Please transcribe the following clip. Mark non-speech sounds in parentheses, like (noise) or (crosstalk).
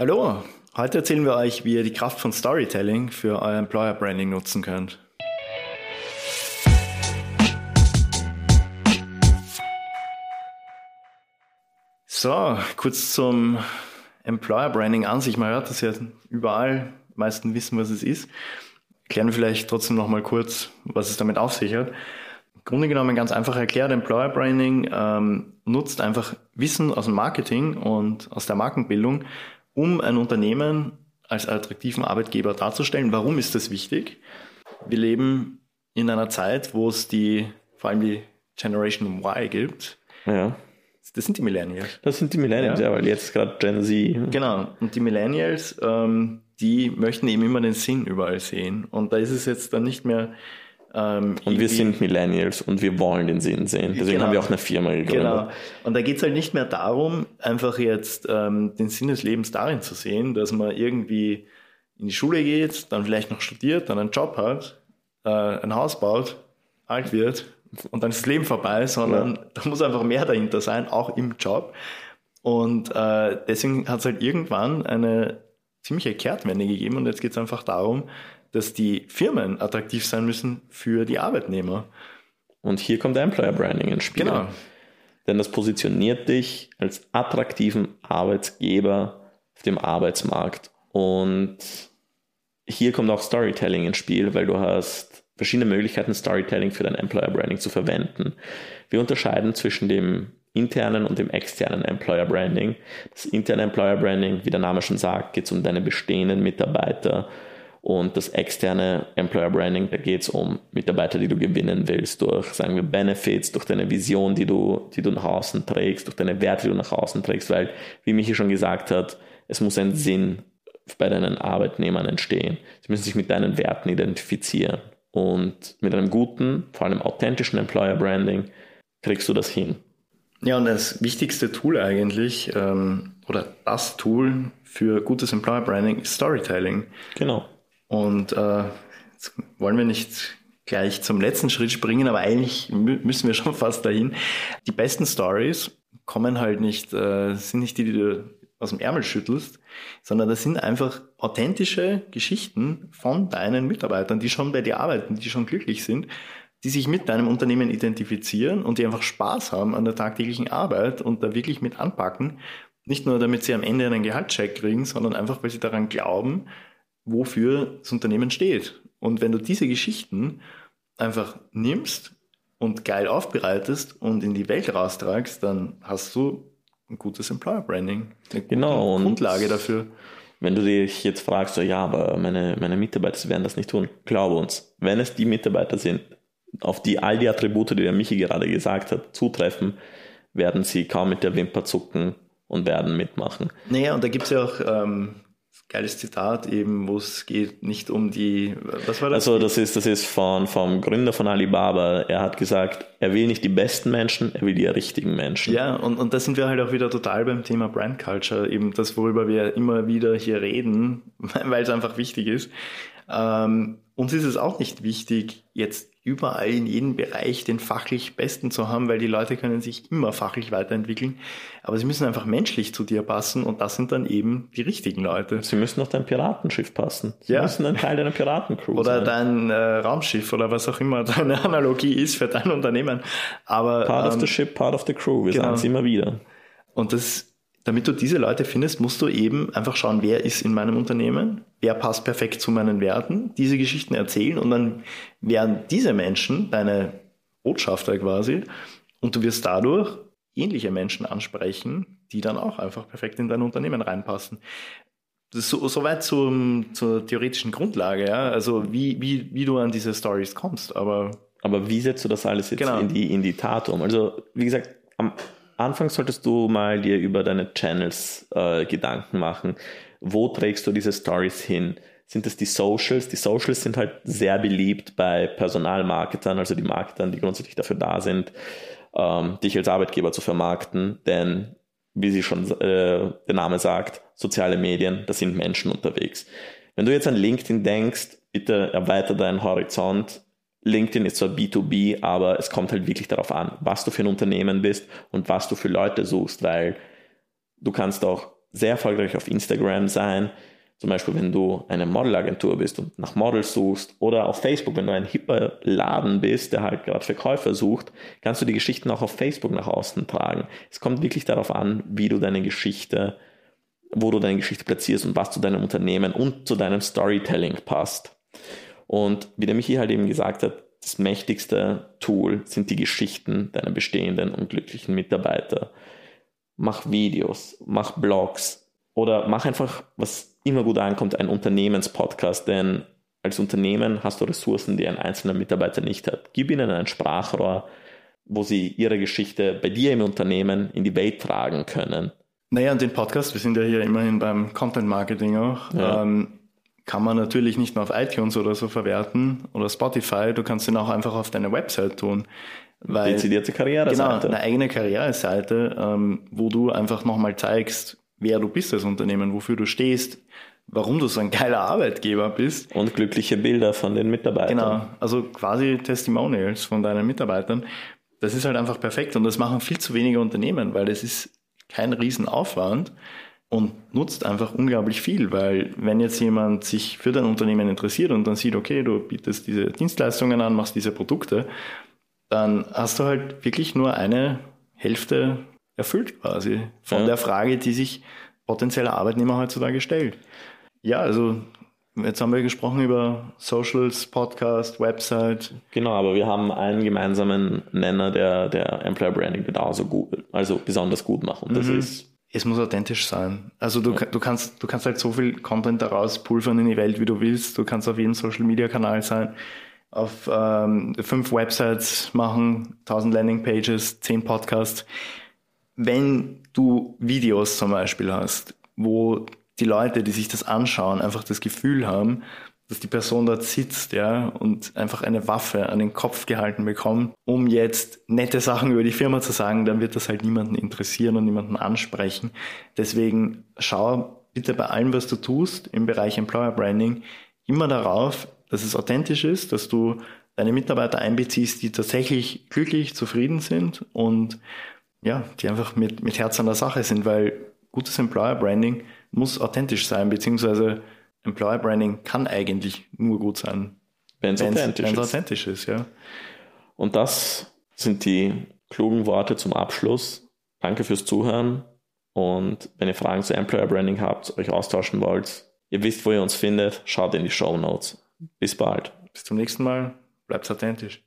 Hallo, heute erzählen wir euch, wie ihr die Kraft von Storytelling für euer Employer Branding nutzen könnt. So, kurz zum Employer Branding an sich. Man hört das ja überall. Die meisten wissen, was es ist. Klären wir vielleicht trotzdem nochmal kurz, was es damit auf sich hat. Im Grunde genommen ganz einfach erklärt, Employer Branding ähm, nutzt einfach Wissen aus dem Marketing und aus der Markenbildung, um ein Unternehmen als attraktiven Arbeitgeber darzustellen. Warum ist das wichtig? Wir leben in einer Zeit, wo es die, vor allem die Generation Y gibt. Ja. Das sind die Millennials. Das sind die Millennials, ja, ja weil jetzt gerade Gen Z. Genau. Und die Millennials, ähm, die möchten eben immer den Sinn überall sehen. Und da ist es jetzt dann nicht mehr. Ähm, und wir sind Millennials und wir wollen den Sinn sehen. Deswegen genau. haben wir auch eine Firma gegründet. Genau. Und da geht es halt nicht mehr darum, einfach jetzt ähm, den Sinn des Lebens darin zu sehen, dass man irgendwie in die Schule geht, dann vielleicht noch studiert, dann einen Job hat, äh, ein Haus baut, alt wird und dann ist das Leben vorbei, sondern ja. da muss einfach mehr dahinter sein, auch im Job. Und äh, deswegen hat es halt irgendwann eine ziemliche Kehrtwende gegeben und jetzt geht es einfach darum, dass die Firmen attraktiv sein müssen für die Arbeitnehmer. Und hier kommt Employer Branding ins Spiel. Genau. Denn das positioniert dich als attraktiven Arbeitsgeber auf dem Arbeitsmarkt. Und hier kommt auch Storytelling ins Spiel, weil du hast verschiedene Möglichkeiten, Storytelling für dein Employer Branding zu verwenden. Wir unterscheiden zwischen dem internen und dem externen Employer Branding. Das interne Employer Branding, wie der Name schon sagt, geht es um deine bestehenden Mitarbeiter und das externe Employer Branding, da geht es um Mitarbeiter, die du gewinnen willst, durch, sagen wir, Benefits, durch deine Vision, die du, die du nach außen trägst, durch deine Werte, die du nach außen trägst, weil, wie Michi schon gesagt hat, es muss ein Sinn bei deinen Arbeitnehmern entstehen. Sie müssen sich mit deinen Werten identifizieren. Und mit einem guten, vor allem authentischen Employer Branding kriegst du das hin. Ja, und das wichtigste Tool eigentlich, ähm, oder das Tool für gutes Employer Branding ist Storytelling. Genau. Und äh, jetzt wollen wir nicht gleich zum letzten Schritt springen, aber eigentlich müssen wir (laughs) schon fast dahin. Die besten Stories kommen halt nicht, äh, sind nicht die, die du aus dem Ärmel schüttelst, sondern das sind einfach authentische Geschichten von deinen Mitarbeitern, die schon bei dir arbeiten, die schon glücklich sind, die sich mit deinem Unternehmen identifizieren und die einfach Spaß haben an der tagtäglichen Arbeit und da wirklich mit anpacken. Nicht nur, damit sie am Ende einen Gehaltscheck kriegen, sondern einfach, weil sie daran glauben, wofür das Unternehmen steht. Und wenn du diese Geschichten einfach nimmst und geil aufbereitest und in die Welt raustragst, dann hast du ein gutes Employer Branding. Eine genau, Grundlage dafür. Wenn du dich jetzt fragst, so, ja, aber meine, meine Mitarbeiter werden das nicht tun, glaube uns, wenn es die Mitarbeiter sind, auf die all die Attribute, die der Michi gerade gesagt hat, zutreffen, werden sie kaum mit der Wimper zucken und werden mitmachen. Naja, und da gibt es ja auch ähm, geiles Zitat eben, wo es geht nicht um die, was war das? Also das ist, das ist von, vom Gründer von Alibaba. Er hat gesagt, er will nicht die besten Menschen, er will die richtigen Menschen. Ja, und, und da sind wir halt auch wieder total beim Thema Brand Culture, eben das, worüber wir immer wieder hier reden, (laughs) weil es einfach wichtig ist. Ähm, uns ist es auch nicht wichtig, jetzt überall in jedem Bereich den fachlich Besten zu haben, weil die Leute können sich immer fachlich weiterentwickeln. Aber sie müssen einfach menschlich zu dir passen und das sind dann eben die richtigen Leute. Sie müssen auf dein Piratenschiff passen. Sie ja. müssen ein Teil deiner Piratencrew Oder sein. dein äh, Raumschiff oder was auch immer deine (laughs) Analogie ist für dein Unternehmen. Aber, part ähm, of the ship, part of the crew. Wir genau. sagen es immer wieder. Und das damit du diese Leute findest, musst du eben einfach schauen, wer ist in meinem Unternehmen, wer passt perfekt zu meinen Werten, diese Geschichten erzählen und dann werden diese Menschen deine Botschafter quasi und du wirst dadurch ähnliche Menschen ansprechen, die dann auch einfach perfekt in dein Unternehmen reinpassen. So, soweit zum, zur theoretischen Grundlage, ja. Also wie, wie, wie du an diese Stories kommst, aber. Aber wie setzt du das alles jetzt genau. in, die, in die Tat um? Also, wie gesagt, am Anfang solltest du mal dir über deine Channels äh, Gedanken machen. Wo trägst du diese Stories hin? Sind es die Socials? Die Socials sind halt sehr beliebt bei Personalmarketern, also die Marketern, die grundsätzlich dafür da sind, ähm, dich als Arbeitgeber zu vermarkten. Denn, wie sie schon äh, der Name sagt, soziale Medien, da sind Menschen unterwegs. Wenn du jetzt an LinkedIn denkst, bitte erweiter deinen Horizont LinkedIn ist zwar B2B, aber es kommt halt wirklich darauf an, was du für ein Unternehmen bist und was du für Leute suchst, weil du kannst auch sehr erfolgreich auf Instagram sein, zum Beispiel, wenn du eine Modelagentur bist und nach Models suchst oder auf Facebook, wenn du ein hipper Laden bist, der halt gerade Verkäufer sucht, kannst du die Geschichten auch auf Facebook nach außen tragen. Es kommt wirklich darauf an, wie du deine Geschichte, wo du deine Geschichte platzierst und was zu deinem Unternehmen und zu deinem Storytelling passt. Und wie der Michi halt eben gesagt hat, das mächtigste Tool sind die Geschichten deiner bestehenden und glücklichen Mitarbeiter. Mach Videos, mach Blogs oder mach einfach, was immer gut ankommt, ein Unternehmenspodcast, denn als Unternehmen hast du Ressourcen, die ein einzelner Mitarbeiter nicht hat. Gib ihnen ein Sprachrohr, wo sie ihre Geschichte bei dir im Unternehmen in die Welt tragen können. Naja, und den Podcast, wir sind ja hier immerhin beim Content Marketing auch, ja. ähm, kann man natürlich nicht nur auf iTunes oder so verwerten oder Spotify, du kannst ihn auch einfach auf deine Website tun. Weil, Dezidierte Karriereseite. Genau, eine eigene Karriereseite, ähm, wo du einfach nochmal zeigst, wer du bist als Unternehmen, wofür du stehst, warum du so ein geiler Arbeitgeber bist. Und glückliche Bilder von den Mitarbeitern. Genau, also quasi Testimonials von deinen Mitarbeitern. Das ist halt einfach perfekt und das machen viel zu wenige Unternehmen, weil es ist kein Riesenaufwand und nutzt einfach unglaublich viel, weil wenn jetzt jemand sich für dein Unternehmen interessiert und dann sieht, okay, du bietest diese Dienstleistungen an, machst diese Produkte, dann hast du halt wirklich nur eine Hälfte erfüllt quasi von ja. der Frage, die sich potenzieller Arbeitnehmer heutzutage stellt. Ja, also jetzt haben wir gesprochen über Socials, Podcast, Website. Genau, aber wir haben einen gemeinsamen Nenner, der der Employer Branding genauso gut, also besonders gut macht. Und das mhm. ist es muss authentisch sein. Also du, ja. du, kannst, du kannst halt so viel Content daraus pulvern in die Welt, wie du willst. Du kannst auf jedem Social Media Kanal sein, auf ähm, fünf Websites machen, tausend Landing Pages, zehn Podcasts wenn du Videos zum Beispiel hast, wo die Leute, die sich das anschauen, einfach das Gefühl haben, dass die Person dort sitzt, ja, und einfach eine Waffe an den Kopf gehalten bekommt, um jetzt nette Sachen über die Firma zu sagen, dann wird das halt niemanden interessieren und niemanden ansprechen. Deswegen schau bitte bei allem, was du tust im Bereich Employer Branding, immer darauf, dass es authentisch ist, dass du deine Mitarbeiter einbeziehst, die tatsächlich glücklich, zufrieden sind und ja, die einfach mit, mit Herz an der Sache sind, weil gutes Employer Branding muss authentisch sein, beziehungsweise Employer Branding kann eigentlich nur gut sein, wenn es authentisch, authentisch ist. Ja. Und das sind die klugen Worte zum Abschluss. Danke fürs Zuhören. Und wenn ihr Fragen zu Employer Branding habt, euch austauschen wollt, ihr wisst, wo ihr uns findet, schaut in die Show Notes. Bis bald. Bis zum nächsten Mal. Bleibt authentisch.